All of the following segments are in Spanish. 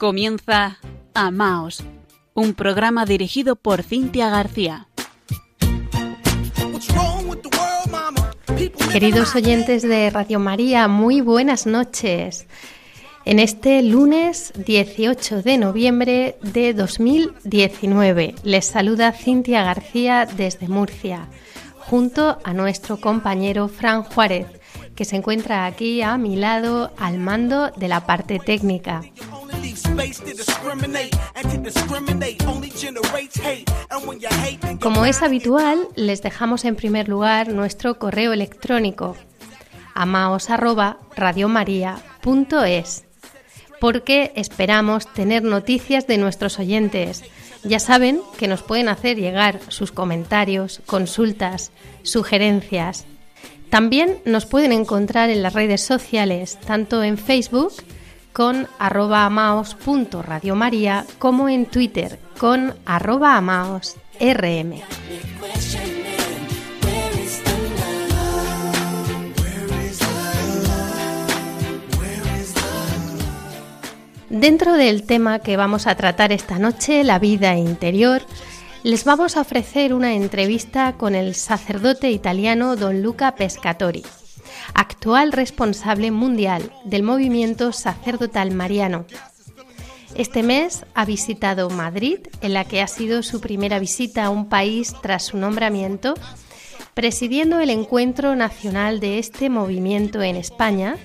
Comienza Amaos, un programa dirigido por Cintia García. Queridos oyentes de Radio María, muy buenas noches. En este lunes 18 de noviembre de 2019 les saluda Cintia García desde Murcia, junto a nuestro compañero Fran Juárez, que se encuentra aquí a mi lado al mando de la parte técnica. Como es habitual, les dejamos en primer lugar nuestro correo electrónico amaos@radiomaria.es porque esperamos tener noticias de nuestros oyentes. Ya saben que nos pueden hacer llegar sus comentarios, consultas, sugerencias. También nos pueden encontrar en las redes sociales, tanto en Facebook con arroba amaos.radiomaria como en Twitter con arroba amaosrm. Dentro del tema que vamos a tratar esta noche, la vida interior, les vamos a ofrecer una entrevista con el sacerdote italiano don Luca Pescatori actual responsable mundial del movimiento sacerdotal mariano. Este mes ha visitado Madrid, en la que ha sido su primera visita a un país tras su nombramiento, presidiendo el encuentro nacional de este movimiento en España,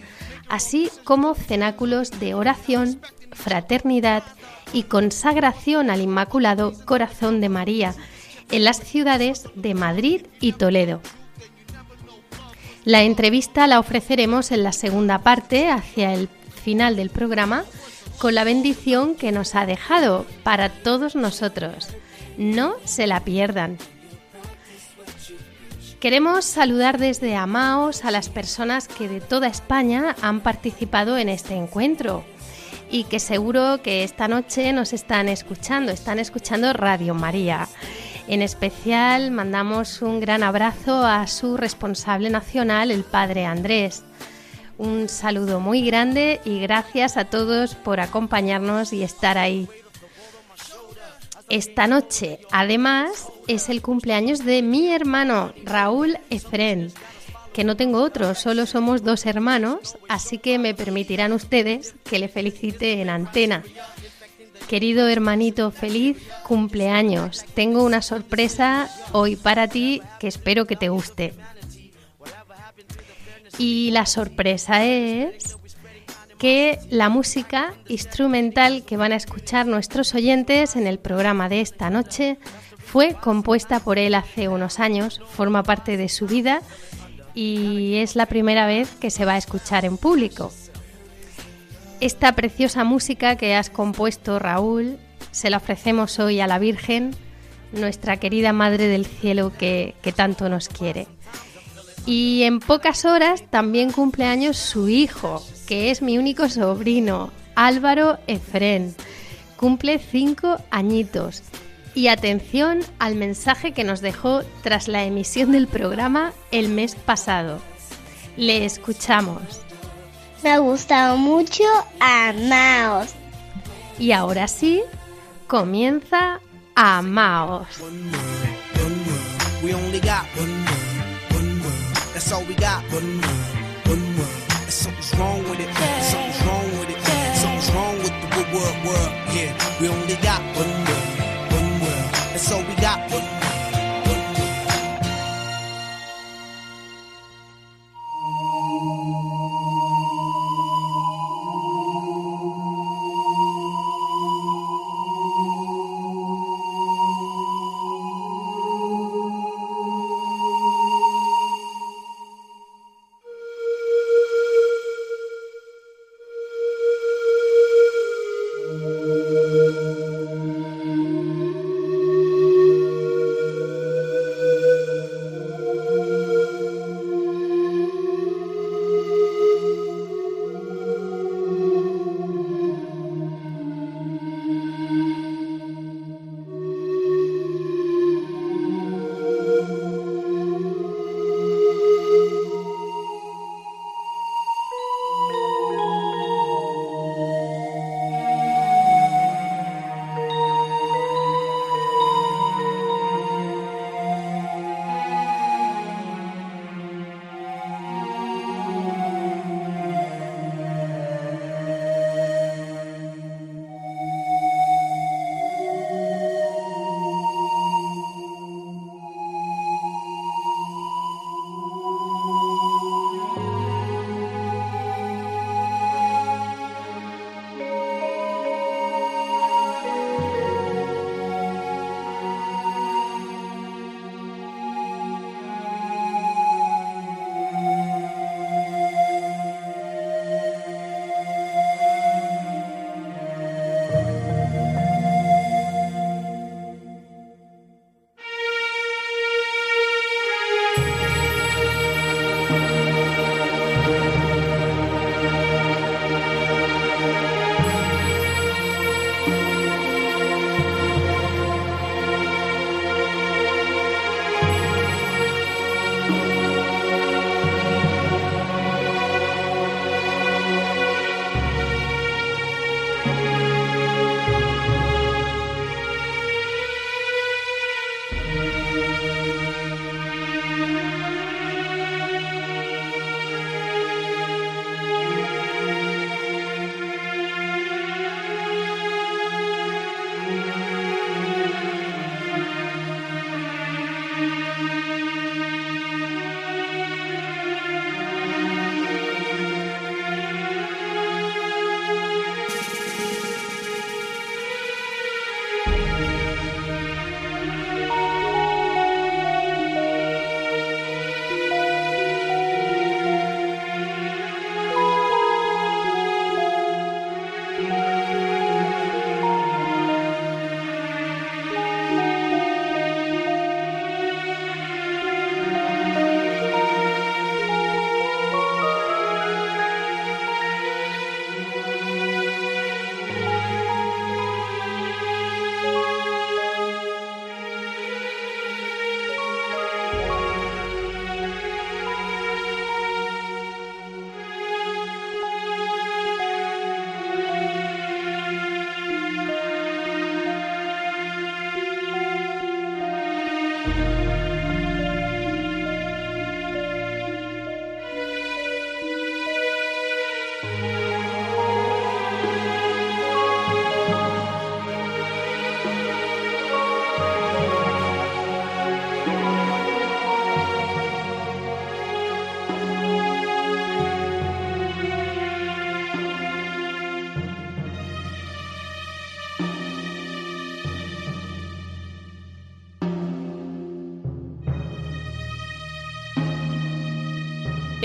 así como cenáculos de oración, fraternidad y consagración al Inmaculado Corazón de María en las ciudades de Madrid y Toledo. La entrevista la ofreceremos en la segunda parte, hacia el final del programa, con la bendición que nos ha dejado para todos nosotros. No se la pierdan. Queremos saludar desde Amaos a las personas que de toda España han participado en este encuentro y que seguro que esta noche nos están escuchando, están escuchando Radio María. En especial mandamos un gran abrazo a su responsable nacional, el padre Andrés. Un saludo muy grande y gracias a todos por acompañarnos y estar ahí. Esta noche, además, es el cumpleaños de mi hermano Raúl Efren, que no tengo otro, solo somos dos hermanos, así que me permitirán ustedes que le felicite en antena. Querido hermanito, feliz cumpleaños. Tengo una sorpresa hoy para ti que espero que te guste. Y la sorpresa es que la música instrumental que van a escuchar nuestros oyentes en el programa de esta noche fue compuesta por él hace unos años, forma parte de su vida y es la primera vez que se va a escuchar en público. Esta preciosa música que has compuesto, Raúl, se la ofrecemos hoy a la Virgen, nuestra querida Madre del Cielo que, tanto nos quiere. Y en pocas horas también cumple años su hijo, que es mi único sobrino, Álvaro Efren. Cumple cinco añitos. Y atención al mensaje que nos dejó tras la emisión del programa el mes pasado. Le escuchamos me ha gustado mucho. Amaos. Y ahora sí, comienza Amaos. We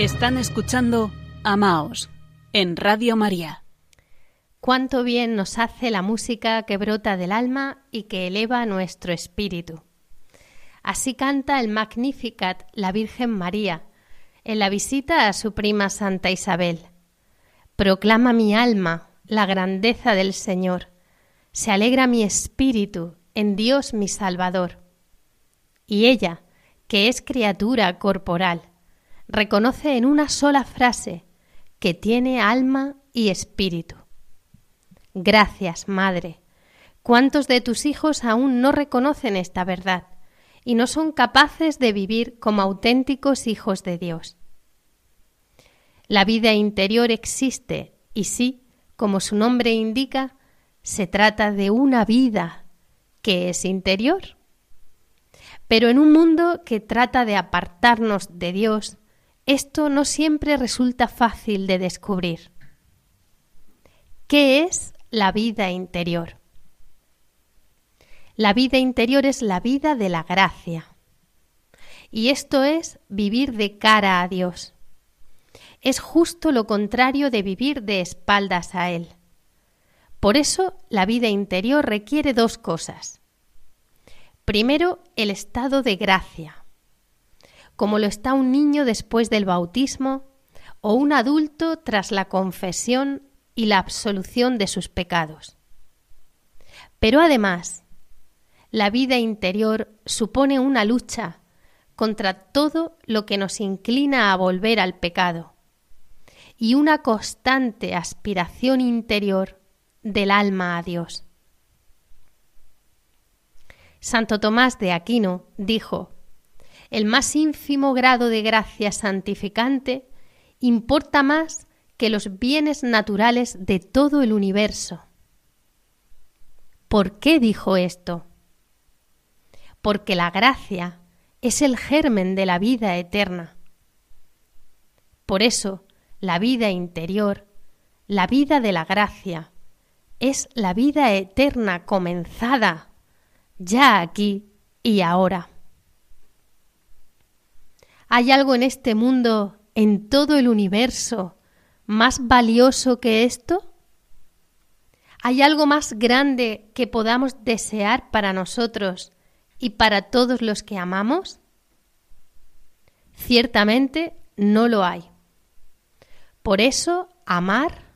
Están escuchando Amaos en Radio María. Cuánto bien nos hace la música que brota del alma y que eleva nuestro espíritu. Así canta el Magnificat la Virgen María en la visita a su prima Santa Isabel. Proclama mi alma la grandeza del Señor. Se alegra mi espíritu en Dios mi Salvador. Y ella, que es criatura corporal, reconoce en una sola frase que tiene alma y espíritu. Gracias, Madre. ¿Cuántos de tus hijos aún no reconocen esta verdad y no son capaces de vivir como auténticos hijos de Dios? La vida interior existe y sí, como su nombre indica, se trata de una vida que es interior. Pero en un mundo que trata de apartarnos de Dios, esto no siempre resulta fácil de descubrir. ¿Qué es la vida interior? La vida interior es la vida de la gracia. Y esto es vivir de cara a Dios. Es justo lo contrario de vivir de espaldas a Él. Por eso la vida interior requiere dos cosas. Primero, el estado de gracia como lo está un niño después del bautismo o un adulto tras la confesión y la absolución de sus pecados. Pero además, la vida interior supone una lucha contra todo lo que nos inclina a volver al pecado y una constante aspiración interior del alma a Dios. Santo Tomás de Aquino dijo el más ínfimo grado de gracia santificante importa más que los bienes naturales de todo el universo. ¿Por qué dijo esto? Porque la gracia es el germen de la vida eterna. Por eso, la vida interior, la vida de la gracia, es la vida eterna comenzada ya aquí y ahora. ¿Hay algo en este mundo, en todo el universo, más valioso que esto? ¿Hay algo más grande que podamos desear para nosotros y para todos los que amamos? Ciertamente no lo hay. Por eso, amar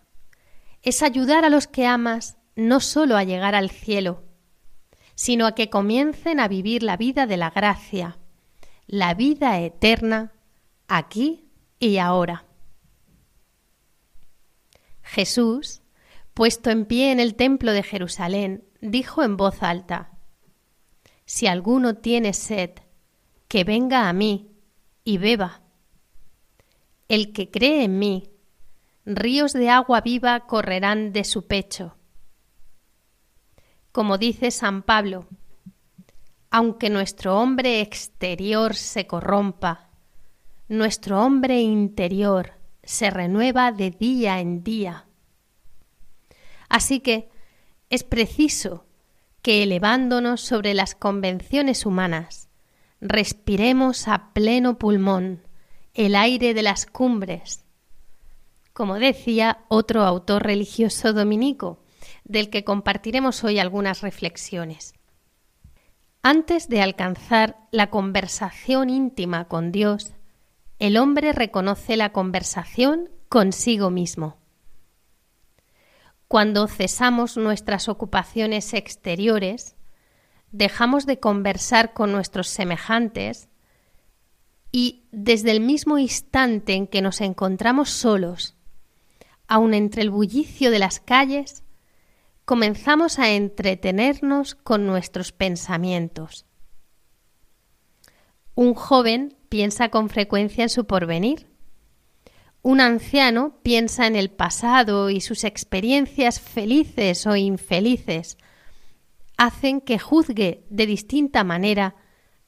es ayudar a los que amas no solo a llegar al cielo, sino a que comiencen a vivir la vida de la gracia, la vida eterna aquí y ahora. Jesús, puesto en pie en el templo de Jerusalén, dijo en voz alta, Si alguno tiene sed, que venga a mí y beba. El que cree en mí, ríos de agua viva correrán de su pecho. Como dice San Pablo, aunque nuestro hombre exterior se corrompa, nuestro hombre interior se renueva de día en día. Así que es preciso que elevándonos sobre las convenciones humanas, respiremos a pleno pulmón el aire de las cumbres, como decía otro autor religioso dominico, del que compartiremos hoy algunas reflexiones. Antes de alcanzar la conversación íntima con Dios, el hombre reconoce la conversación consigo mismo. Cuando cesamos nuestras ocupaciones exteriores, dejamos de conversar con nuestros semejantes y desde el mismo instante en que nos encontramos solos, aun entre el bullicio de las calles, comenzamos a entretenernos con nuestros pensamientos. Un joven piensa con frecuencia en su porvenir. Un anciano piensa en el pasado y sus experiencias felices o infelices hacen que juzgue de distinta manera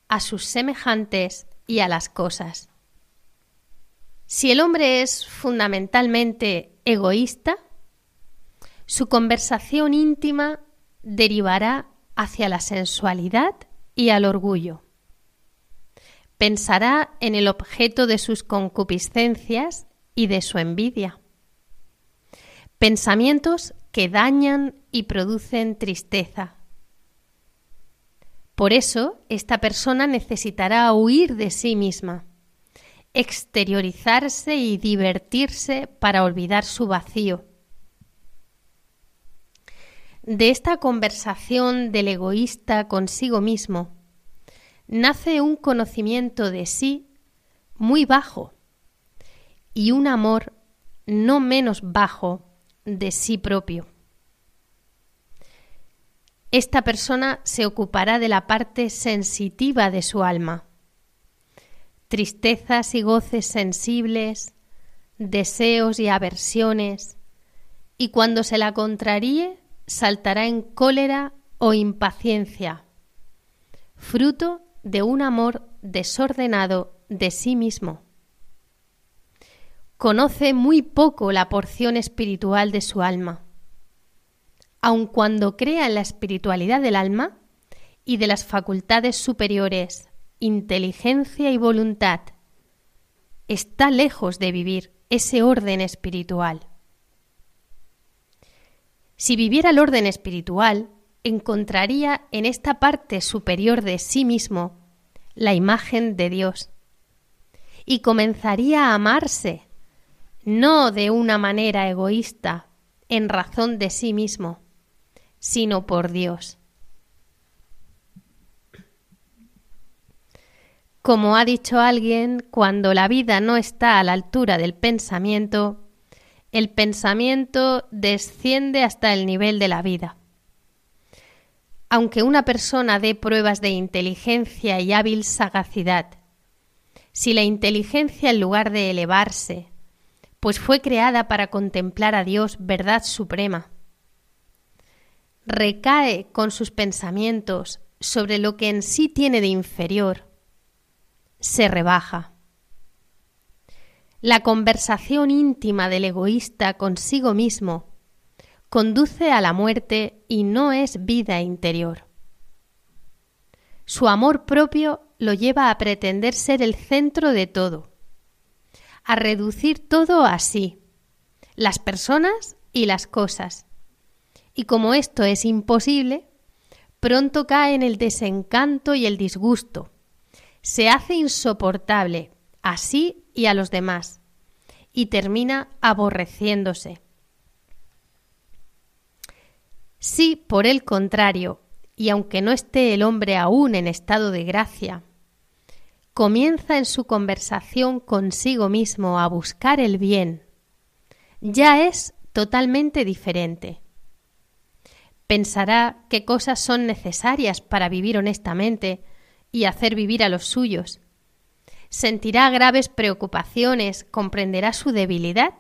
a sus semejantes y a las cosas. Si el hombre es fundamentalmente egoísta, su conversación íntima derivará hacia la sensualidad y al orgullo. Pensará en el objeto de sus concupiscencias y de su envidia. Pensamientos que dañan y producen tristeza. Por eso, esta persona necesitará huir de sí misma, exteriorizarse y divertirse para olvidar su vacío. De esta conversación del egoísta consigo mismo nace un conocimiento de sí muy bajo y un amor no menos bajo de sí propio. Esta persona se ocupará de la parte sensitiva de su alma, tristezas y goces sensibles, deseos y aversiones, y cuando se la contraríe saltará en cólera o impaciencia, fruto de un amor desordenado de sí mismo conoce muy poco la porción espiritual de su alma. Aun cuando crea en la espiritualidad del alma y de las facultades superiores, inteligencia y voluntad, está lejos de vivir ese orden espiritual. Si viviera el orden espiritual, encontraría en esta parte superior de sí mismo la imagen de Dios y comenzaría a amarse no de una manera egoísta, en razón de sí mismo, sino por Dios. Como ha dicho alguien, cuando la vida no está a la altura del pensamiento, el pensamiento desciende hasta el nivel de la vida. Aunque una persona dé pruebas de inteligencia y hábil sagacidad, si la inteligencia en lugar de elevarse pues fue creada para contemplar a Dios, verdad suprema. Recae con sus pensamientos sobre lo que en sí tiene de inferior. Se rebaja. La conversación íntima del egoísta consigo mismo conduce a la muerte y no es vida interior. Su amor propio lo lleva a pretender ser el centro de todo a reducir todo a sí, las personas y las cosas. Y como esto es imposible, pronto cae en el desencanto y el disgusto. Se hace insoportable a sí y a los demás y termina aborreciéndose. Si, por el contrario, y aunque no esté el hombre aún en estado de gracia, comienza en su conversación consigo mismo a buscar el bien, ya es totalmente diferente. Pensará qué cosas son necesarias para vivir honestamente y hacer vivir a los suyos. Sentirá graves preocupaciones, comprenderá su debilidad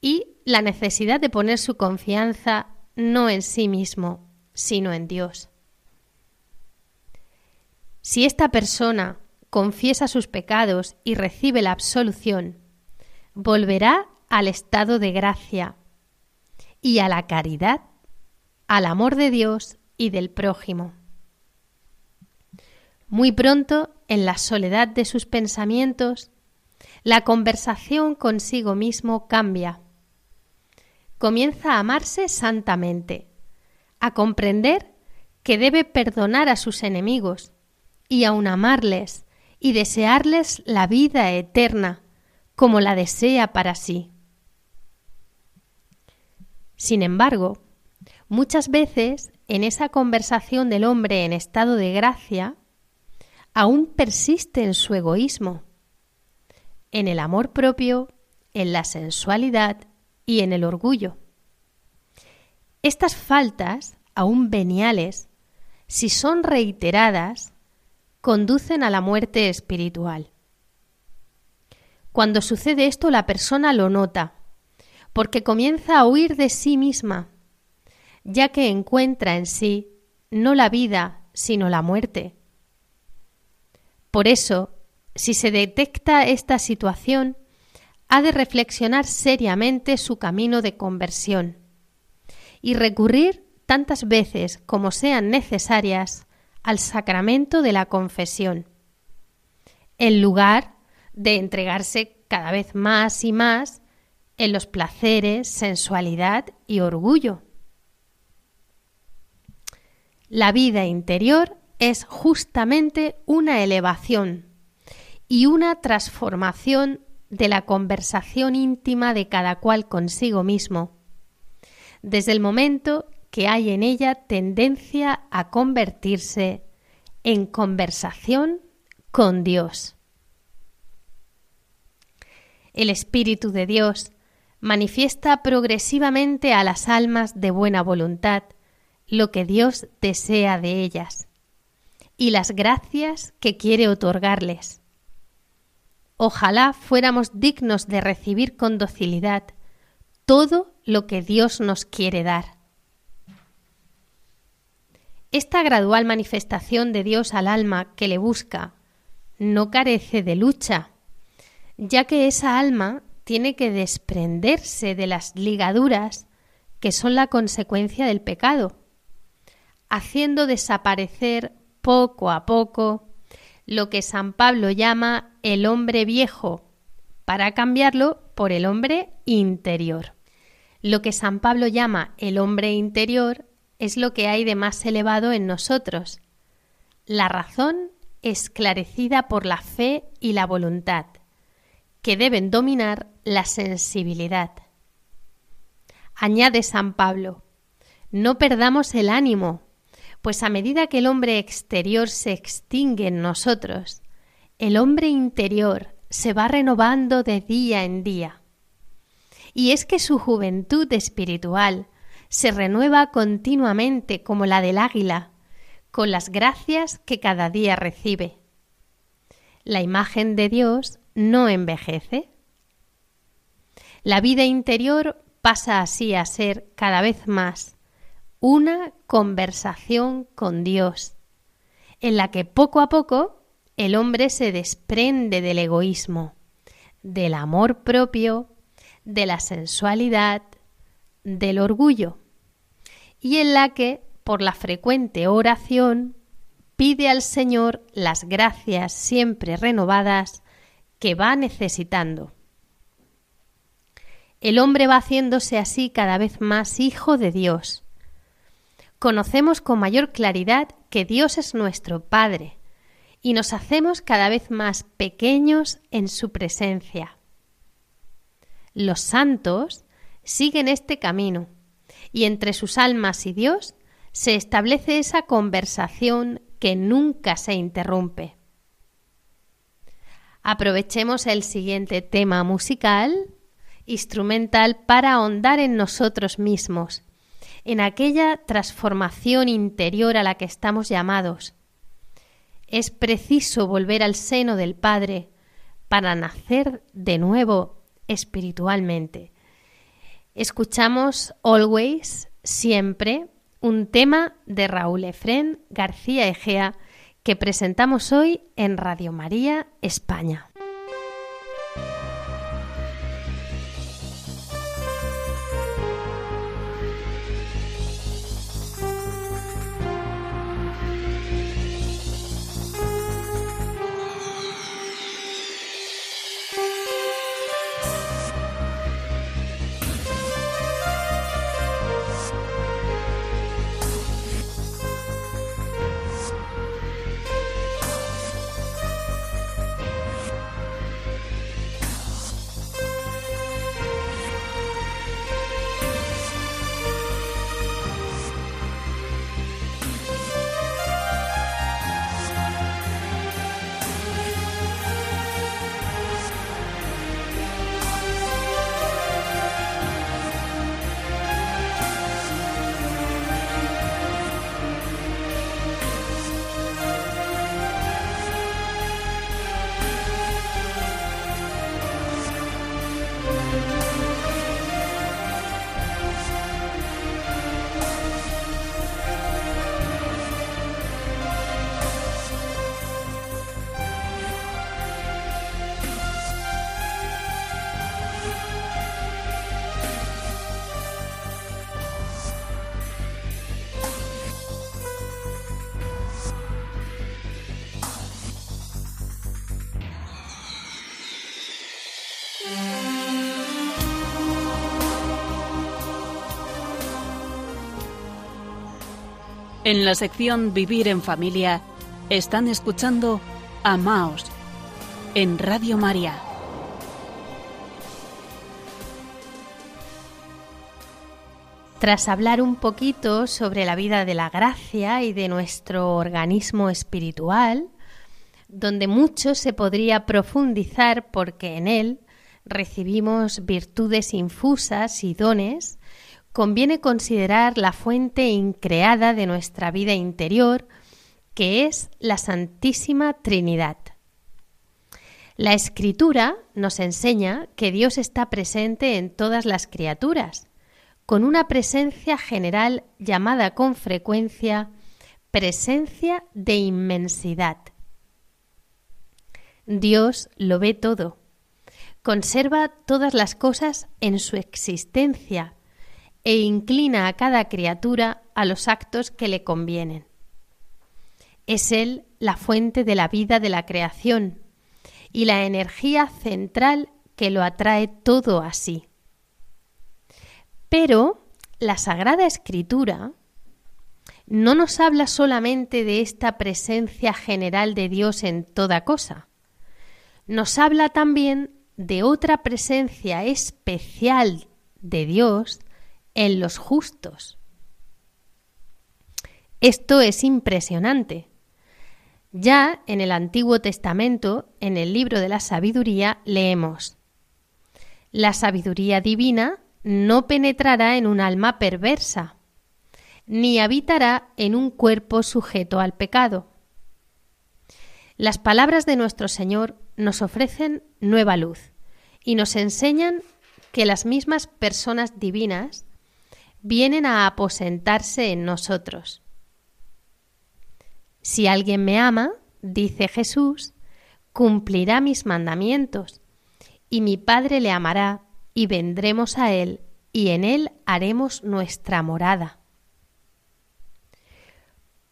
y la necesidad de poner su confianza no en sí mismo, sino en Dios. Si esta persona confiesa sus pecados y recibe la absolución, volverá al estado de gracia y a la caridad, al amor de Dios y del prójimo. Muy pronto, en la soledad de sus pensamientos, la conversación consigo mismo cambia. Comienza a amarse santamente, a comprender que debe perdonar a sus enemigos y aun amarles y desearles la vida eterna como la desea para sí. Sin embargo, muchas veces en esa conversación del hombre en estado de gracia, aún persiste en su egoísmo, en el amor propio, en la sensualidad y en el orgullo. Estas faltas, aún veniales, si son reiteradas, conducen a la muerte espiritual. Cuando sucede esto la persona lo nota, porque comienza a huir de sí misma, ya que encuentra en sí no la vida, sino la muerte. Por eso, si se detecta esta situación, ha de reflexionar seriamente su camino de conversión y recurrir tantas veces como sean necesarias al sacramento de la confesión, en lugar de entregarse cada vez más y más en los placeres, sensualidad y orgullo. La vida interior es justamente una elevación y una transformación de la conversación íntima de cada cual consigo mismo, desde el momento que hay en ella tendencia a convertirse en conversación con Dios. El Espíritu de Dios manifiesta progresivamente a las almas de buena voluntad lo que Dios desea de ellas y las gracias que quiere otorgarles. Ojalá fuéramos dignos de recibir con docilidad todo lo que Dios nos quiere dar. Esta gradual manifestación de Dios al alma que le busca no carece de lucha, ya que esa alma tiene que desprenderse de las ligaduras que son la consecuencia del pecado, haciendo desaparecer poco a poco lo que San Pablo llama el hombre viejo, para cambiarlo por el hombre interior. Lo que San Pablo llama el hombre interior es lo que hay de más elevado en nosotros, la razón esclarecida por la fe y la voluntad, que deben dominar la sensibilidad. Añade San Pablo, no perdamos el ánimo, pues a medida que el hombre exterior se extingue en nosotros, el hombre interior se va renovando de día en día. Y es que su juventud espiritual se renueva continuamente como la del águila, con las gracias que cada día recibe. La imagen de Dios no envejece. La vida interior pasa así a ser cada vez más una conversación con Dios, en la que poco a poco el hombre se desprende del egoísmo, del amor propio, de la sensualidad, del orgullo y en la que, por la frecuente oración, pide al Señor las gracias siempre renovadas que va necesitando. El hombre va haciéndose así cada vez más hijo de Dios. Conocemos con mayor claridad que Dios es nuestro Padre y nos hacemos cada vez más pequeños en su presencia. Los santos siguen este camino y entre sus almas y Dios se establece esa conversación que nunca se interrumpe. Aprovechemos el siguiente tema musical, instrumental, para ahondar en nosotros mismos, en aquella transformación interior a la que estamos llamados. Es preciso volver al seno del Padre para nacer de nuevo espiritualmente. Escuchamos Always, siempre, un tema de Raúl Efrén García Egea que presentamos hoy en Radio María España. En la sección Vivir en Familia están escuchando Amaos en Radio María. Tras hablar un poquito sobre la vida de la gracia y de nuestro organismo espiritual, donde mucho se podría profundizar porque en él recibimos virtudes infusas y dones, conviene considerar la fuente increada de nuestra vida interior, que es la Santísima Trinidad. La Escritura nos enseña que Dios está presente en todas las criaturas, con una presencia general llamada con frecuencia presencia de inmensidad. Dios lo ve todo, conserva todas las cosas en su existencia e inclina a cada criatura a los actos que le convienen. Es Él la fuente de la vida de la creación y la energía central que lo atrae todo así. Pero la Sagrada Escritura no nos habla solamente de esta presencia general de Dios en toda cosa, nos habla también de otra presencia especial de Dios en los justos. Esto es impresionante. Ya en el Antiguo Testamento, en el libro de la sabiduría, leemos, La sabiduría divina no penetrará en un alma perversa, ni habitará en un cuerpo sujeto al pecado. Las palabras de nuestro Señor nos ofrecen nueva luz y nos enseñan que las mismas personas divinas vienen a aposentarse en nosotros. Si alguien me ama, dice Jesús, cumplirá mis mandamientos, y mi Padre le amará, y vendremos a él, y en él haremos nuestra morada.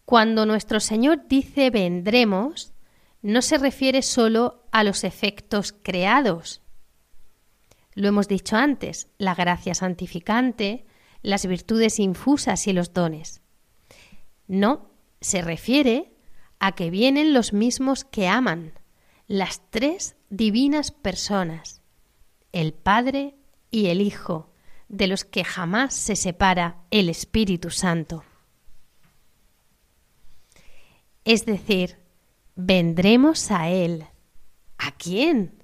Cuando nuestro Señor dice vendremos, no se refiere solo a los efectos creados. Lo hemos dicho antes, la gracia santificante, las virtudes infusas y los dones. No, se refiere a que vienen los mismos que aman, las tres divinas personas, el Padre y el Hijo, de los que jamás se separa el Espíritu Santo. Es decir, vendremos a Él. ¿A quién?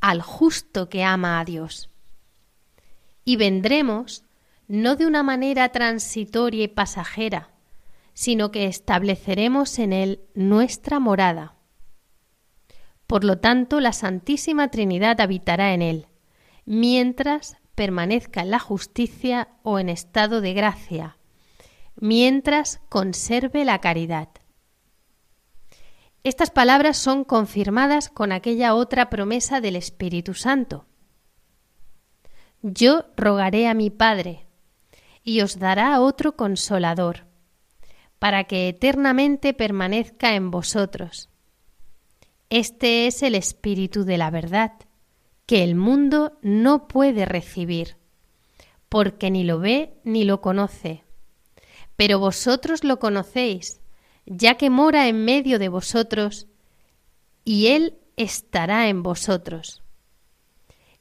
Al justo que ama a Dios. Y vendremos no de una manera transitoria y pasajera, sino que estableceremos en Él nuestra morada. Por lo tanto, la Santísima Trinidad habitará en Él, mientras permanezca en la justicia o en estado de gracia, mientras conserve la caridad. Estas palabras son confirmadas con aquella otra promesa del Espíritu Santo. Yo rogaré a mi Padre, y os dará otro consolador, para que eternamente permanezca en vosotros. Este es el Espíritu de la verdad, que el mundo no puede recibir, porque ni lo ve ni lo conoce. Pero vosotros lo conocéis, ya que mora en medio de vosotros, y Él estará en vosotros.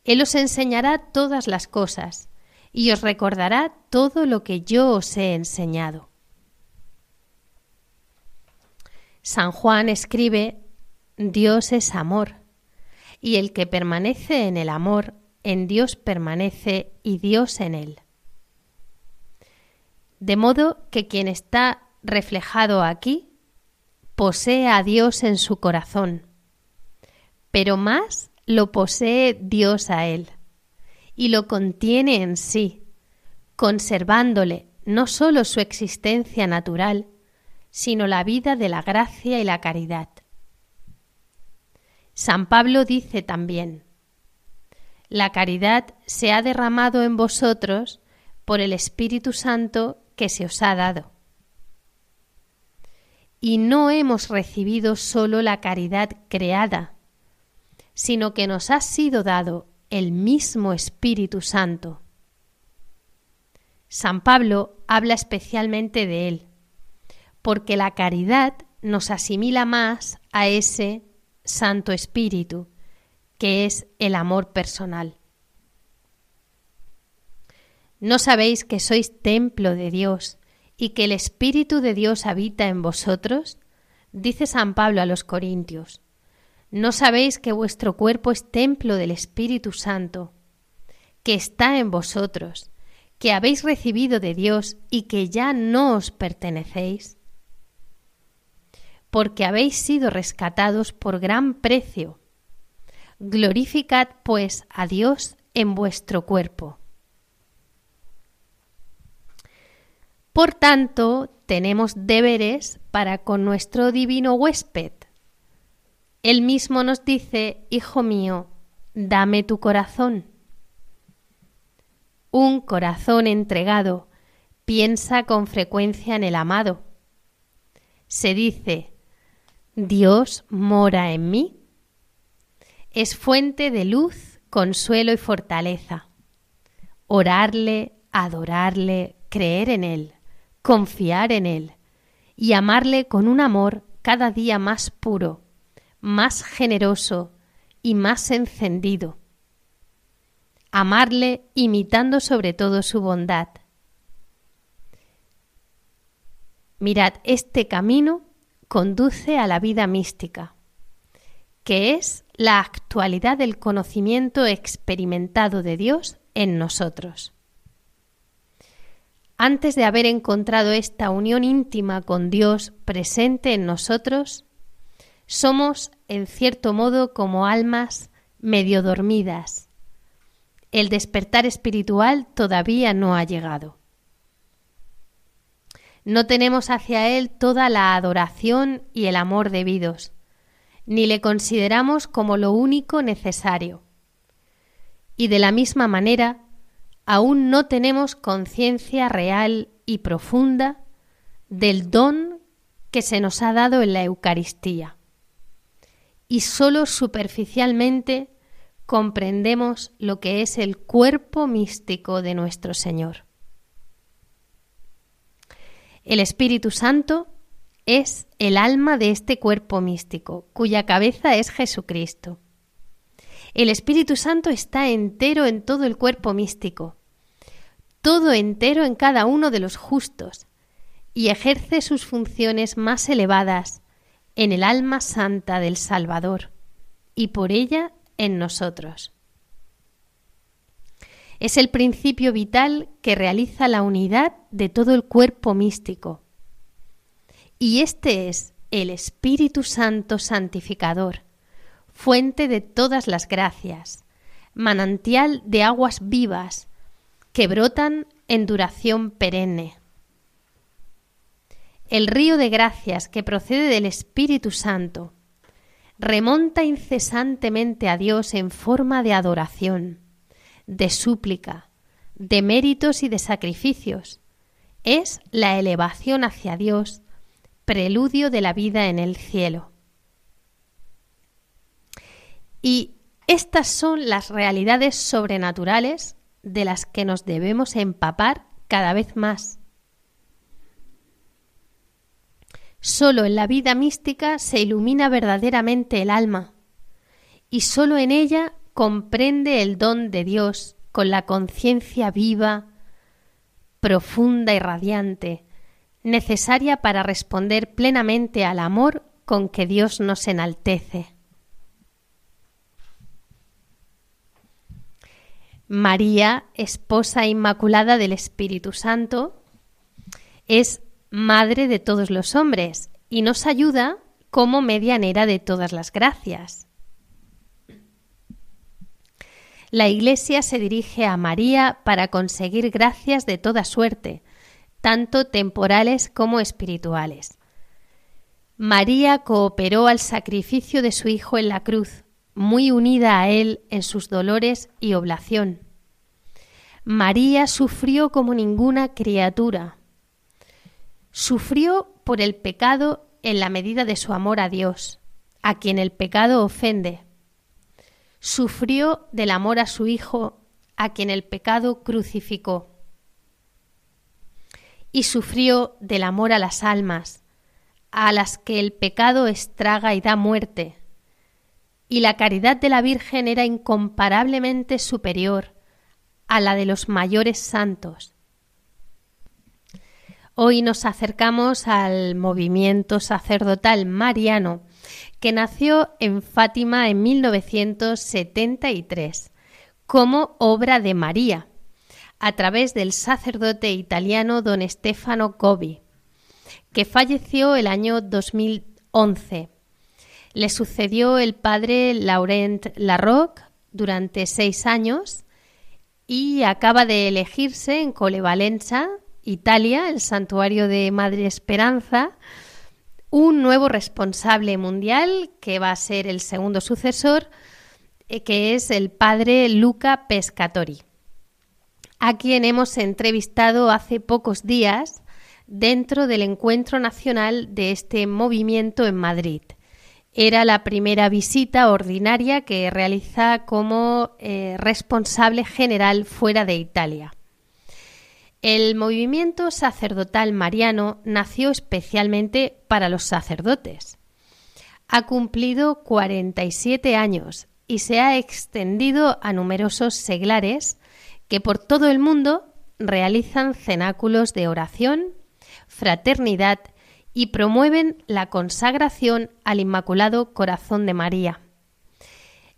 Él os enseñará todas las cosas, y os recordará todo lo que yo os he enseñado. San Juan escribe, Dios es amor, y el que permanece en el amor, en Dios permanece y Dios en él. De modo que quien está reflejado aquí posee a Dios en su corazón, pero más lo posee Dios a él y lo contiene en sí, conservándole no sólo su existencia natural, sino la vida de la gracia y la caridad. San Pablo dice también, la caridad se ha derramado en vosotros por el Espíritu Santo que se os ha dado y no hemos recibido solo la caridad creada, sino que nos ha sido dado el mismo Espíritu Santo. San Pablo habla especialmente de él porque la caridad nos asimila más a ese Santo Espíritu, que es el amor personal. ¿No sabéis que sois templo de Dios y que el Espíritu de Dios habita en vosotros? Dice San Pablo a los Corintios. ¿No sabéis que vuestro cuerpo es templo del Espíritu Santo, que está en vosotros, que habéis recibido de Dios y que ya no os pertenecéis? Porque habéis sido rescatados por gran precio. Glorificad, pues, a Dios en vuestro cuerpo. Por tanto, tenemos deberes para con nuestro divino huésped. Él mismo nos dice, Hijo mío, dame tu corazón. Un corazón entregado piensa con frecuencia en el amado. Se dice, Dios mora en mí. Es fuente de luz, consuelo y fortaleza. Orarle, adorarle, creer en Él confiar en Él y amarle con un amor cada día más puro, más generoso y más encendido. Amarle imitando sobre todo su bondad. Mirad, este camino conduce a la vida mística, que es la actualidad del conocimiento experimentado de Dios en nosotros. Antes de haber encontrado esta unión íntima con Dios presente en nosotros, somos, en cierto modo, como almas medio dormidas. El despertar espiritual todavía no ha llegado. No tenemos hacia Él toda la adoración y el amor debidos, ni le consideramos como lo único necesario. Y de la misma manera, aún no tenemos conciencia real y profunda del don que se nos ha dado en la Eucaristía. Y sólo superficialmente comprendemos lo que es el cuerpo místico de nuestro Señor. El Espíritu Santo es el alma de este cuerpo místico, cuya cabeza es Jesucristo. El Espíritu Santo está entero en todo el cuerpo místico, todo entero en cada uno de los justos, y ejerce sus funciones más elevadas en el alma santa del Salvador, y por ella en nosotros. Es el principio vital que realiza la unidad de todo el cuerpo místico. Y este es el Espíritu Santo santificador, fuente de todas las gracias, manantial de aguas vivas que brotan en duración perenne. El río de gracias que procede del Espíritu Santo remonta incesantemente a Dios en forma de adoración, de súplica, de méritos y de sacrificios. Es la elevación hacia Dios, preludio de la vida en el cielo. Y estas son las realidades sobrenaturales de las que nos debemos empapar cada vez más. Solo en la vida mística se ilumina verdaderamente el alma y solo en ella comprende el don de Dios con la conciencia viva, profunda y radiante, necesaria para responder plenamente al amor con que Dios nos enaltece. María, esposa inmaculada del Espíritu Santo, es madre de todos los hombres y nos ayuda como medianera de todas las gracias. La Iglesia se dirige a María para conseguir gracias de toda suerte, tanto temporales como espirituales. María cooperó al sacrificio de su Hijo en la cruz, muy unida a Él en sus dolores y oblación. María sufrió como ninguna criatura. Sufrió por el pecado en la medida de su amor a Dios, a quien el pecado ofende. Sufrió del amor a su Hijo, a quien el pecado crucificó. Y sufrió del amor a las almas, a las que el pecado estraga y da muerte, y la caridad de la Virgen era incomparablemente superior a la de los mayores santos. Hoy nos acercamos al movimiento sacerdotal mariano que nació en Fátima en 1973 como obra de María a través del sacerdote italiano don Stefano Gobi, que falleció el año 2011. Le sucedió el padre Laurent Larroque durante seis años y acaba de elegirse en Colevalenza, Italia, el santuario de Madre Esperanza, un nuevo responsable mundial que va a ser el segundo sucesor, eh, que es el padre Luca Pescatori, a quien hemos entrevistado hace pocos días dentro del encuentro nacional de este movimiento en Madrid. Era la primera visita ordinaria que realiza como eh, responsable general fuera de Italia. El movimiento sacerdotal mariano nació especialmente para los sacerdotes. Ha cumplido 47 años y se ha extendido a numerosos seglares que por todo el mundo realizan cenáculos de oración, fraternidad y promueven la consagración al Inmaculado Corazón de María.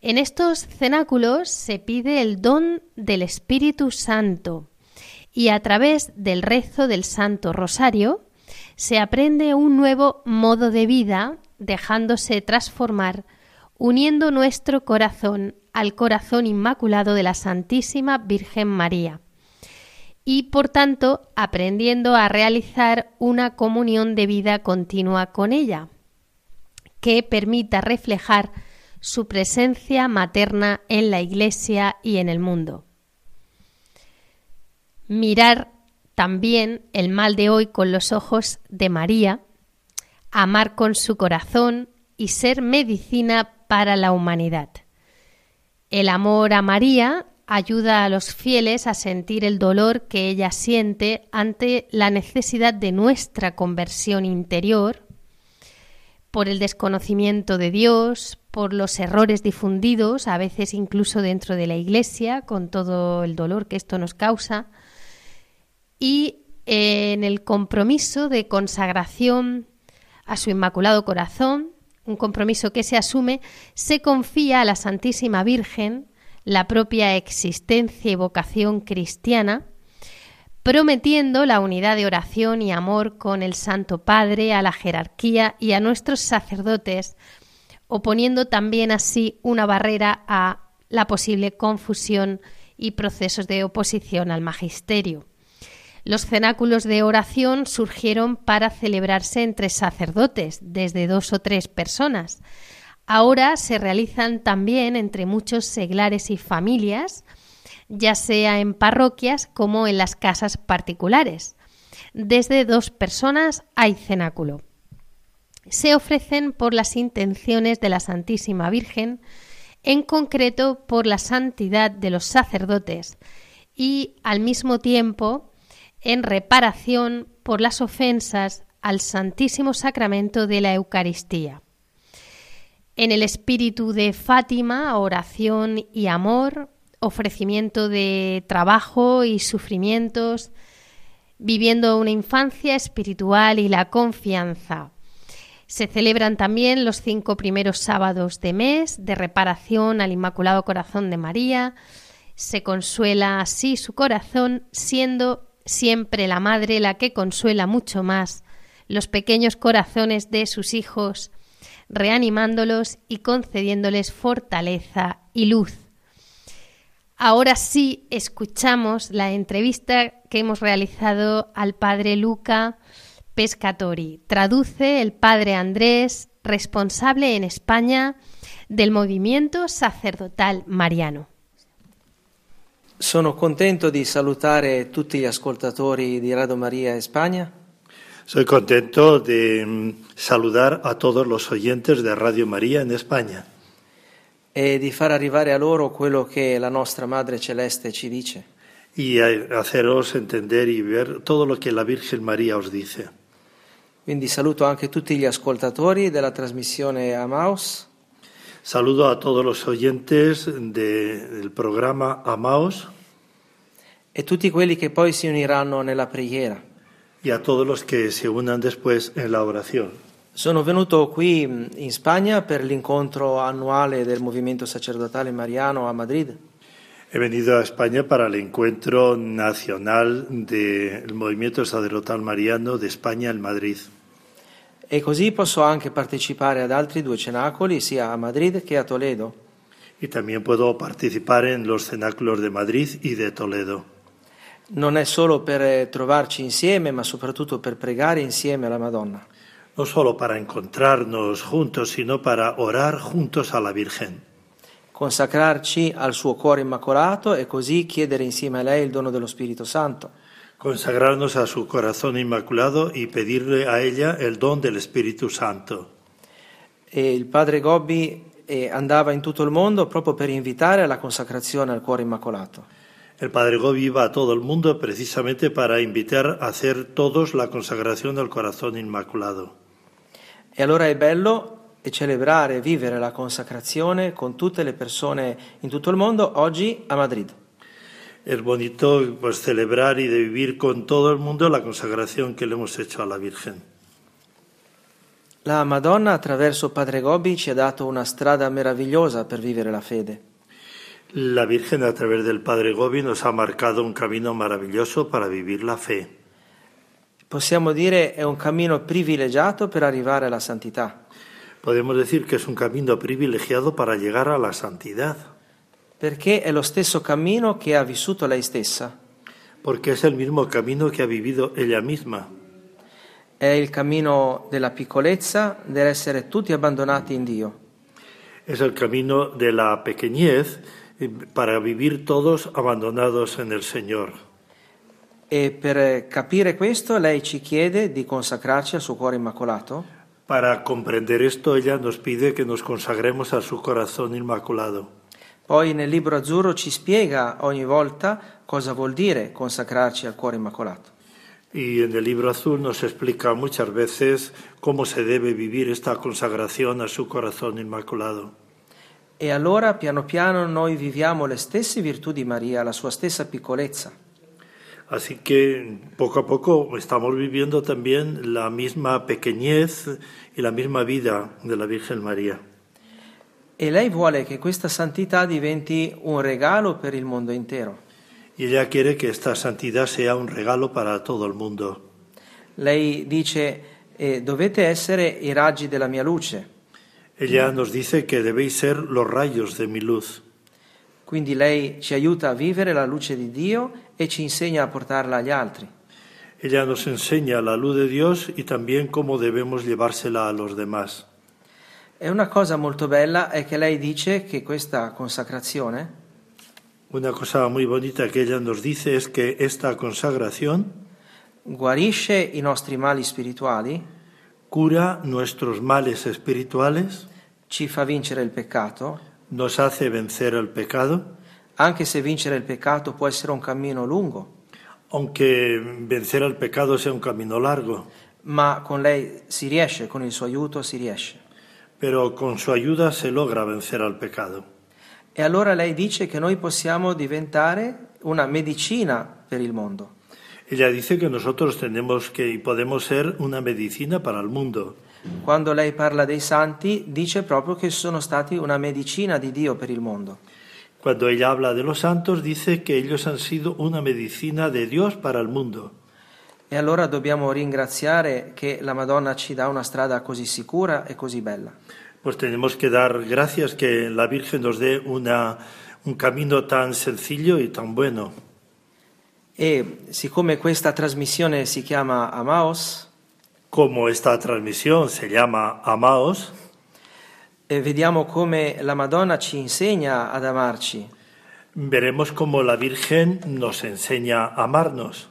En estos cenáculos se pide el don del Espíritu Santo, y a través del rezo del Santo Rosario se aprende un nuevo modo de vida dejándose transformar, uniendo nuestro corazón al corazón inmaculado de la Santísima Virgen María. Y por tanto aprendiendo a realizar una comunión de vida continua con ella, que permita reflejar su presencia materna en la Iglesia y en el mundo mirar también el mal de hoy con los ojos de María, amar con su corazón y ser medicina para la humanidad. El amor a María ayuda a los fieles a sentir el dolor que ella siente ante la necesidad de nuestra conversión interior, por el desconocimiento de Dios, por los errores difundidos, a veces incluso dentro de la Iglesia, con todo el dolor que esto nos causa, y en el compromiso de consagración a su Inmaculado Corazón, un compromiso que se asume, se confía a la Santísima Virgen la propia existencia y vocación cristiana, prometiendo la unidad de oración y amor con el Santo Padre, a la jerarquía y a nuestros sacerdotes, oponiendo también así una barrera a la posible confusión y procesos de oposición al magisterio. Los cenáculos de oración surgieron para celebrarse entre sacerdotes, desde dos o tres personas. Ahora se realizan también entre muchos seglares y familias, ya sea en parroquias como en las casas particulares. Desde dos personas hay cenáculo. Se ofrecen por las intenciones de la Santísima Virgen, en concreto por la santidad de los sacerdotes, y al mismo tiempo en reparación por las ofensas al Santísimo Sacramento de la Eucaristía. En el espíritu de Fátima, oración y amor, ofrecimiento de trabajo y sufrimientos, viviendo una infancia espiritual y la confianza. Se celebran también los cinco primeros sábados de mes de reparación al Inmaculado Corazón de María. Se consuela así su corazón siendo siempre la madre la que consuela mucho más los pequeños corazones de sus hijos, reanimándolos y concediéndoles fortaleza y luz. Ahora sí escuchamos la entrevista que hemos realizado al padre Luca Pescatori. Traduce el padre Andrés, responsable en España del movimiento sacerdotal mariano. Sono contento di salutare tutti gli ascoltatori di Radio María España. Soy contento de mm, saludar a todos los oyentes de Radio María en España. E di far arrivare a loro quello che la nostra Madre Celeste ci dice. Y haceros entender y ver todo lo que la Virgen María os dice. Quindi saluto anche tutti gli ascoltatori della trasmissione Amaos. Saludo a todos los oyentes de- del programa Amaos e tutti quelli che poi si uniranno nella preghiera. y a todos los que se unan después en la oración. Sono venuto qui mh, in Spagna per l'incontro annuale del movimento sacerdotale mariano a Madrid He venido a España para el encuentro nacional del movimiento sacerdotal mariano de España en Madrid. E così posso anche partecipare ad altri due cenacoli sia a Madrid che a Toledo. Y también puedo participar en los cenáculos de Madrid y de Toledo. Non è solo per eh, trovarci insieme, ma soprattutto per pregare insieme alla Madonna. No solo para encontrarnos juntos, sino para orar juntos a la Virgen. consacrarci al suo cuore immacolato e così chiedere insieme a lei il dono dello Spirito Santo. Consagrarnos a su corazón inmaculado y pedirle a ella el don del Espíritu Santo. E il padre Gobbi eh, andava in tutto il mondo proprio per invitare alla consacrazione al cuore immacolato. El Padre Gobi iba a todo el mundo precisamente para invitar a hacer todos la consagración al corazón inmaculado. E allora è bello e celebrare e vivere la consacrazione con tutte le persone in tutto il mondo oggi a Madrid. Es bonito pues, celebrar y de vivir con todo el mundo la consagración que le hemos hecho a la Virgen. La Madonna attraverso Padre Gobbi ci ha dato una strada meravigliosa per vivere la fede. La Virgen a través del Padre Gobi nos ha marcado un camino maravilloso para vivir la fe. Possiamo dire è un cammino privilegiato per arrivare alla santità, Podemos decir que es un camino privilegiado para llegar a la santidad, perché è lo stesso cammino che ha vissuto lei stessa. porque es el mismo camino que ha vivido ella misma. È il cammino della piccolezza, dell'essere tutti abbandonati in Dio. Es el camino de la pequeñez eh, para vivir todos abandonados en el Señor. E per capire questo lei ci chiede di consacrarci al suo cuore immacolato Para comprender esto, ella nos pide que nos consagremos a su corazón inmaculado. Poi nel libro azzurro ci spiega ogni volta cosa vuol dire consacrarci al cuore immacolato. Y en el libro azul nos explica muchas veces cómo se debe vivir esta consagración a su corazón inmaculado. E allora piano piano noi viviamo le stesse virtù di Maria, la sua stessa piccolezza. Así que poco a poco estamos viviendo también la misma pequeñez y la misma vida de la Virgen María. E lei vuole che questa santità diventi un regalo per il mondo intero. Y ella quiere que esta santidad sea un regalo para todo el mundo. Lei dice eh, dovete essere i raggi della mia luce. Ella nos dice que debéis ser los rayos de mi luz. Quindi lei ci aiuta a vivere la luce di Dio e ci insegna a portarla agli altri. Ella nos enseña la luz de Dios y también cómo debemos llevársela a los demás. E una cosa molto bella è che lei dice che questa consacrazione Una cosa muy bonita que ella nos dice es que esta consagración guarisce i nostri mali spirituali, cura nuestros males espirituales, ci fa vincere il peccato, nos hace vencer el pecado, anche se vincere il peccato può essere un cammino lungo, aunque vencer el pecado sea un camino largo, ma con lei si riesce, con il suo aiuto si riesce. Pero con su ayuda se logra vencer al pecado. E allora lei dice che noi possiamo diventare una medicina per il mondo. Ella dice que nosotros tenemos que y podemos ser una medicina para el mundo. Quando lei parla dei santi, dice proprio che sono stati una medicina di Dio per il mondo. Cuando ella habla de los santos, dice que ellos han sido una medicina de Dios para el mundo. E allora dobbiamo ringraziare che la Madonna ci dà una strada così sicura e così bella. Pues tenemos que dar gracias que la Virgen nos dé una, un camino tan sencillo y tan bueno. E siccome questa trasmissione si chiama Amaos, Como esta transmisión se llama Amaos, e vediamo come la Madonna ci insegna ad amarci. veremos cómo la Virgen nos enseña a amarnos.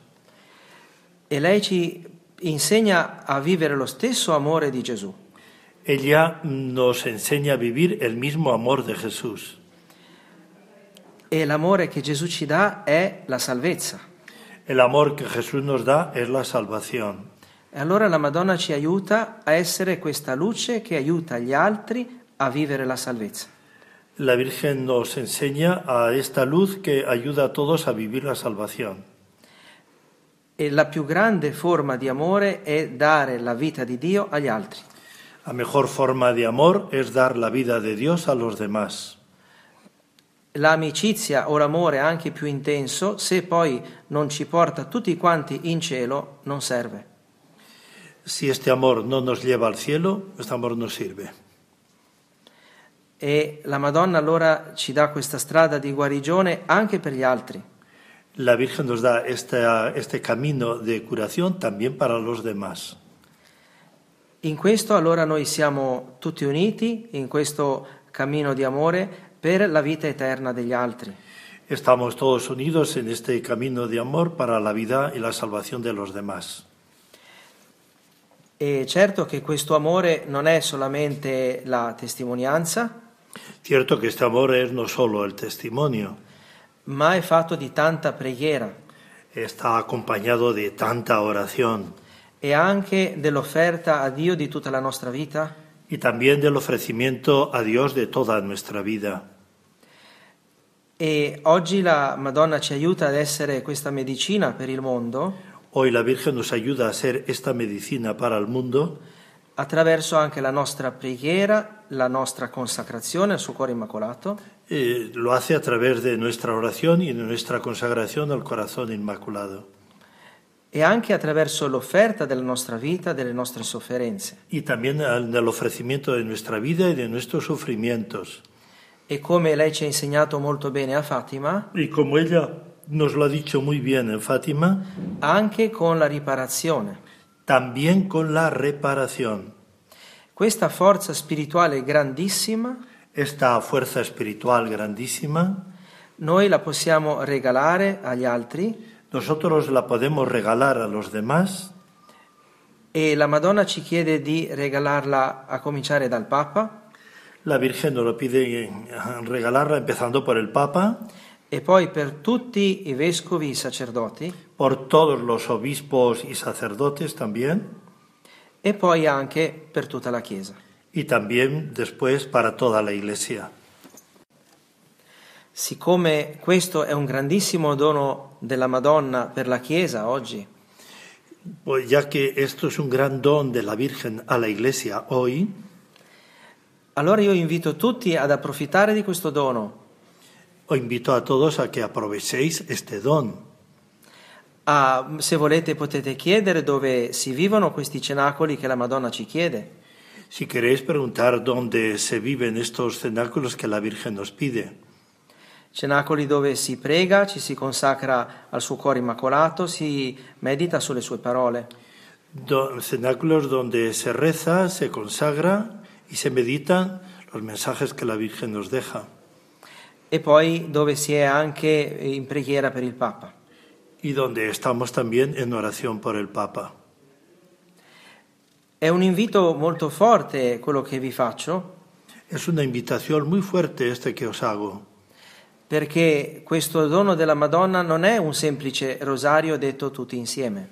E lei ci insegna a vivere lo stesso amore di Gesù. Ella nos enseña a vivir el mismo amor de Jesús. E l'amore che Gesù ci dà è la salvezza. El amor que Jesús nos da es la salvación. E allora la Madonna ci aiuta a essere questa luce che aiuta gli altri a vivere la salvezza. La Virgen nos enseña a esta luz que ayuda a todos a vivir la salvación. E la più grande forma di amore è dare la vita di Dio agli altri. La mejor forma de amor es dar la vida de Dios a los demás. L'amicizia o l'amore anche più intenso, se poi non ci porta tutti quanti in cielo, non serve. Si este amor no nos lleva al cielo, este amor no sirve. E la Madonna allora ci dà questa strada di guarigione anche per gli altri. La Virgen nos da esta- este camino de curación también para los demás. In questo allora noi siamo tutti uniti, in questo cammino di amore per la vita eterna degli altri. Estamos todos unidos en este camino de amor para la vida y la salvación de los demás. E certo che questo amore non è solamente la testimonianza, Cierto que este amor es no solo el testimonio, ma è fatto di tanta preghiera. Está acompañado de tanta oración. E anche dell'offerta a Dio di tutta la nostra vita. y también del ofrecimiento a Dios de toda nuestra vida. E oggi la Madonna ci aiuta ad essere questa medicina per il mondo. Hoy la Virgen nos ayuda a ser esta medicina para el mundo. Attraverso anche la nostra preghiera, la nostra consacrazione al suo cuore immacolato Eh, lo hace a través de nuestra oración y de nuestra consagración al corazón inmaculado. e anche attraverso l'offerta della nostra vita, delle nostre sofferenze. Y también del ofrecimiento de nuestra vida y de nuestros sufrimientos. E come lei ci ha insegnato molto bene a Fatima, Y como ella nos lo ha dicho muy bien en Fátima, anche con la riparazione. también con la reparación. Questa forza spirituale grandissima Esta fuerza espiritual grandísima, noi la possiamo regalare agli altri nosotros la podemos regalar a los demás e la Madonna ci chiede di regalarla a cominciare dal Papa La Virgen nos lo pide regalarla empezando por el Papa, e poi per tutti i vescovi, i sacerdoti por todos los obispos y sacerdotes también, e poi anche per tutta la Chiesa. Y también después para toda la Iglesia. Siccome questo è un grandissimo dono della Madonna per la Chiesa oggi, Pues ya que esto es un gran don de la Virgen a la Iglesia hoy, allora io invito tutti ad approfittare di questo dono, os invito a todos a que aprovechéis este don. a, se volete potete chiedere dove si vivono questi cenacoli che la Madonna ci chiede. Si queréis preguntar dónde se viven estos cenáculos que la Virgen nos pide, Cenacoli dove si prega, ci si consacra al suo cuore immacolato, si medita sulle sue parole. do- cenáculos donde se reza, se consagra y se meditan los mensajes que la Virgen nos deja, E poi dove si è anche in preghiera per il Papa. y donde estamos también en oración por el Papa. È un invito molto forte quello che vi faccio, Es una invitación muy fuerte este que os hago, perché questo dono della Madonna non è un semplice rosario detto tutti insieme,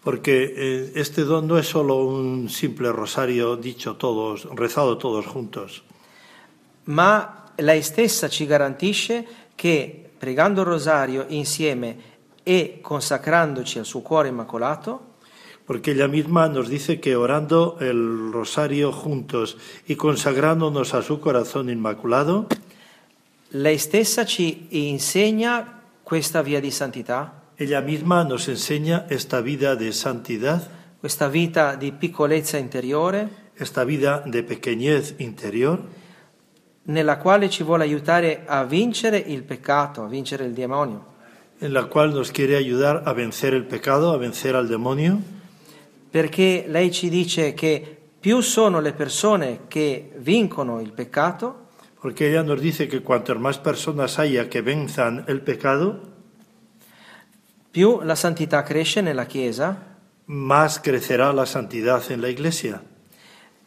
porque eh, este don no es solo un simple rosario dicho todos, rezado todos juntos, ma lei stessa ci garantisce che pregando il rosario insieme e consacrandoci al suo cuore immacolato, porque ella misma nos dice que orando el rosario juntos y consagrándonos a su corazón inmaculado, lei stessa ci insegna questa via di santità, ella misma nos enseña esta vida de santidad, questa vita di piccolezza interiore, esta vida de pequeñez interior, nella quale ci vuole aiutare a vincere il peccato, a vincere il demonio. en la cual nos quiere ayudar a vencer el pecado, a vencer al demonio, perché lei ci dice che più sono le persone che vincono il peccato, porque ella nos dice que cuantas más personas haya que venzan el pecado, più la santità cresce nella Chiesa más crecerá la santidad en la iglesia.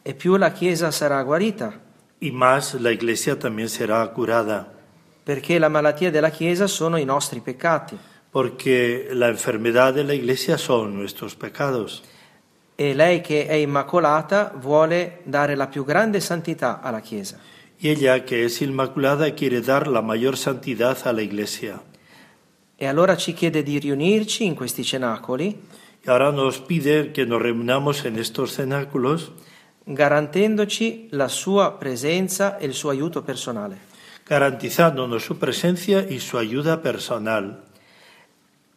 E più la Chiesa sarà guarita, y más la iglesia también será curada, perché la malattia della Chiesa sono i nostri peccati. Porque la enfermedad de la iglesia son nuestros pecados. E lei che è immacolata vuole dare la più grande santità alla Chiesa. Y ella, que es inmaculada, quiere dar la mayor santidad a la Iglesia. E allora ci chiede di riunirci in questi cenacoli, Y ahora nos pide que nos reunamos en estos cenáculos, garantendoci la sua presenza e il suo aiuto personale. garantizándonos su presencia y su ayuda personal.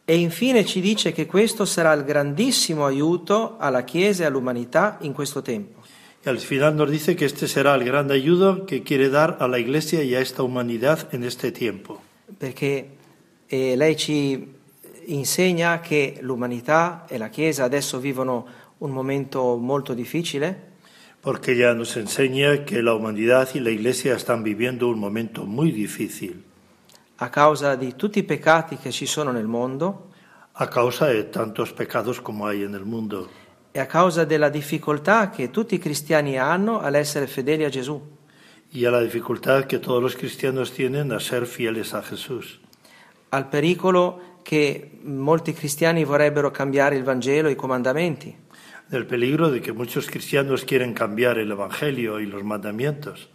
E infine ci dice che questo sarà il grandissimo aiuto alla Chiesa e all'umanità in questo tempo. Y al final nos dice que este será el gran ayudo que quiere dar a la Iglesia y a esta humanidad en este tiempo. perché eh, lei ci insegna che l'umanità e la Chiesa adesso vivono un momento molto difficile Porque ella nos enseña que la humanidad y la Iglesia están viviendo un momento muy difícil a causa di tutti i peccati che ci sono nel mondo a causa de tantos pecados como hay en el mundo e a causa della difficoltà che tutti i cristiani hanno all'essere fedeli a Gesù. y a la dificultad que todos los cristianos tienen a ser fieles a Jesús. al pericolo che molti cristiani vorrebbero cambiare il Vangelo e i comandamenti. Del peligro de que muchos cristianos quieren cambiar el Evangelio y los mandamientos.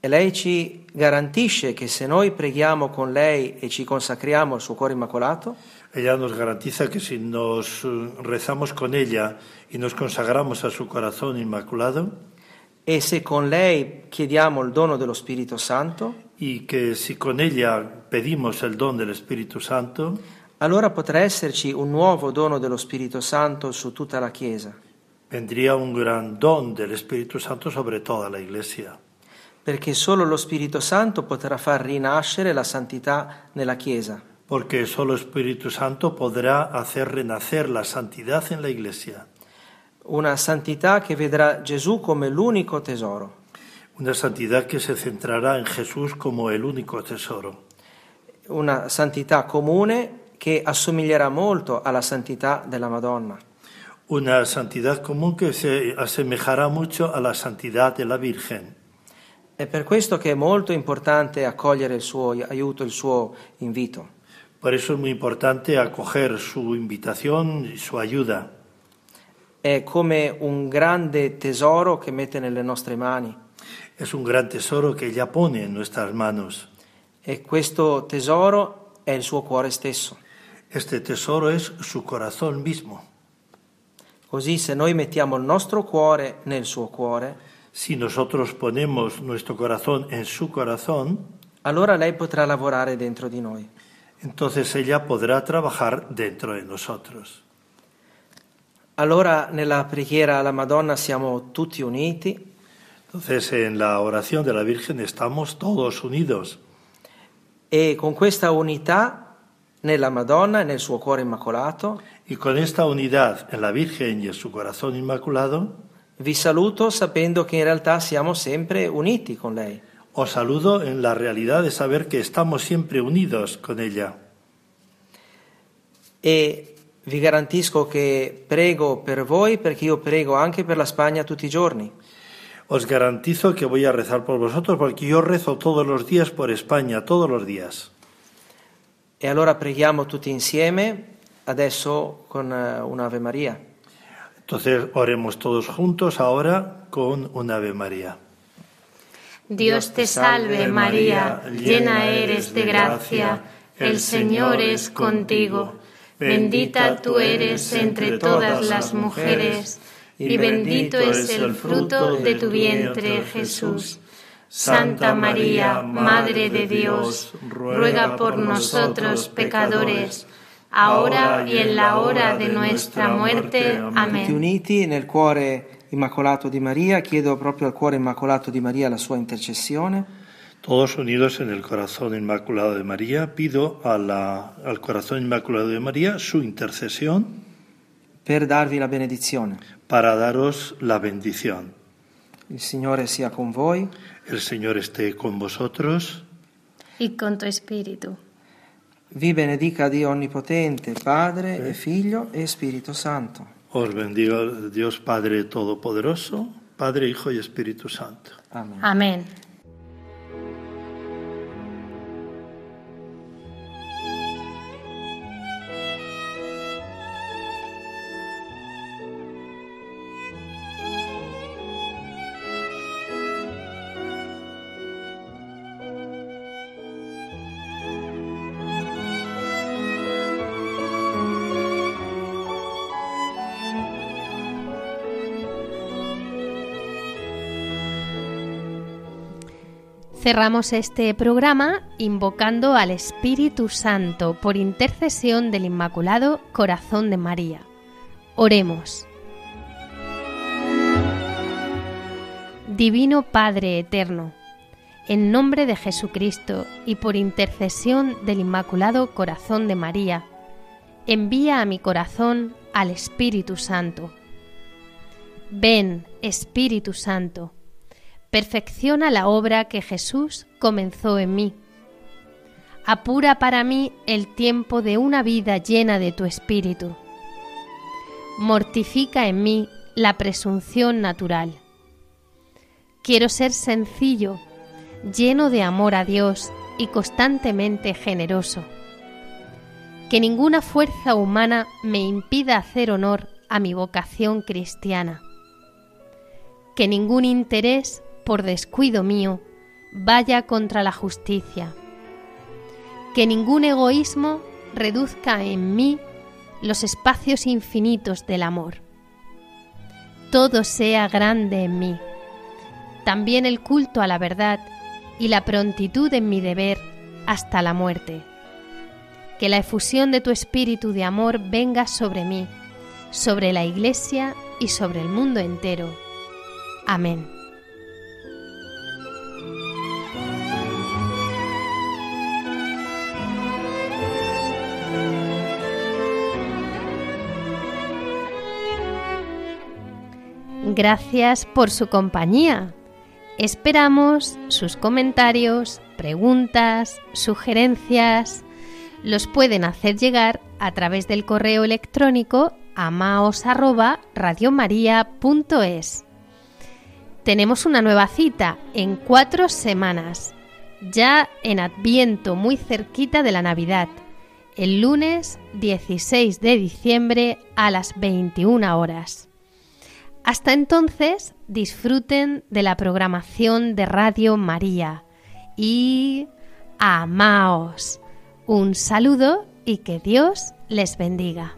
E lei ci garantisce che se noi preghiamo con lei e ci consacriamo al suo cuore immacolato, Ella nos garantiza que si nos rezamos con ella y nos consagramos a su corazón inmaculado, e se con lei chiediamo il dono dello Spirito Santo, y que si con ella pedimos el don del Espíritu Santo, allora potrà esserci un nuovo dono dello Spirito Santo su tutta la Chiesa, vendría un gran don del Espíritu Santo sobre toda la Iglesia. Perché solo lo Spirito Santo potrà far rinascere la santità nella Chiesa. Porque solo Espíritu Santo podrá hacer renacer la santidad en la Iglesia. Una santità che vedrà Gesù come l'unico tesoro. Una santidad que se centrará en Jesús como el único tesoro. Una santità comune che assomiglierà molto alla santità della Madonna. Una santidad común que se asemejará mucho a la santidad de la Virgen. È per questo che è molto importante accogliere il suo aiuto, il suo invito. Por eso es muy importante acoger su invitación su ayuda. È come un grande tesoro che mette nelle nostre mani. Es un gran tesoro que ella pone en nuestras manos. E questo tesoro è il suo cuore stesso. Este tesoro es su corazón mismo. Così se noi mettiamo il nostro cuore nel suo cuore, Si nosotros ponemos nuestro corazón en su corazón, allora lei potrà lavorare dentro di noi. entonces ella podrá trabajar dentro de nosotros. Allora nella preghiera alla Madonna siamo tutti uniti Entonces en la oración de la Virgen estamos todos unidos e con questa unità nella Madonna e nel suo cuore immacolato y con esta unidad en la Virgen y en su corazón inmaculado, vi saluto sapendo che in realtà siamo sempre uniti con lei. os saludo en la realidad de saber que estamos siempre unidos con ella. E vi garantisco che prego per voi perché io prego anche per la Spagna tutti i giorni. Os garantizo que voy a rezar por vosotros porque yo rezo todos los días por España, todos los días. E allora preghiamo tutti insieme adesso con eh, un'Ave Maria. Entonces oremos todos juntos ahora con un Ave María. Dios te salve María, llena eres de gracia, el Señor es contigo. Bendita tú eres entre todas las mujeres, y bendito es el fruto de tu vientre Jesús. Santa María, Madre de Dios, ruega por nosotros pecadores, ahora y en la hora de nuestra muerte. Tutti Amén. uniti nel cuore immacolato di Maria, chiedo proprio al cuore immacolato di Maria la sua intercessione. Todos unidos en el corazón inmaculado de María, pido a la- al corazón inmaculado de María su intercesión per darvi la benedizione. para daros la bendición. Il Signore sia con voi, El Señor esté con vosotros. Y con tu espíritu. Vi benedica Dio Onnipotente, Padre e Figlio e Spirito Santo. Os bendiga Dios Padre Todopoderoso, Padre, Hijo y Espíritu Santo. Amen. Amén. Cerramos este programa invocando al Espíritu Santo por intercesión del Inmaculado Corazón de María. Oremos. Divino Padre Eterno, en nombre de Jesucristo y por intercesión del Inmaculado Corazón de María, envía a mi corazón al Espíritu Santo. Ven, Espíritu Santo, perfecciona la obra que Jesús comenzó en mí. Apura para mí el tiempo de una vida llena de tu Espíritu. Mortifica en mí la presunción natural Quiero ser sencillo, lleno de amor a Dios y constantemente generoso. Que ninguna fuerza humana me impida hacer honor a mi vocación cristiana. Que ningún interés, por descuido mío, vaya contra la justicia. Que ningún egoísmo reduzca en mí los espacios infinitos del amor. Todo sea grande en mí también el culto a la verdad y la prontitud en mi deber hasta la muerte. Que la efusión de tu espíritu de amor venga sobre mí, sobre la Iglesia y sobre el mundo entero. Amén. Gracias por su compañía. Esperamos sus comentarios, preguntas, sugerencias. Los pueden hacer llegar a través del correo electrónico amaos@radiomaria.es. Tenemos una nueva cita en cuatro semanas, ya en Adviento, muy cerquita de la Navidad, el lunes 16 de diciembre a las 21 horas. Hasta entonces, disfruten de la programación de Radio María y amaos. Un saludo y que Dios les bendiga.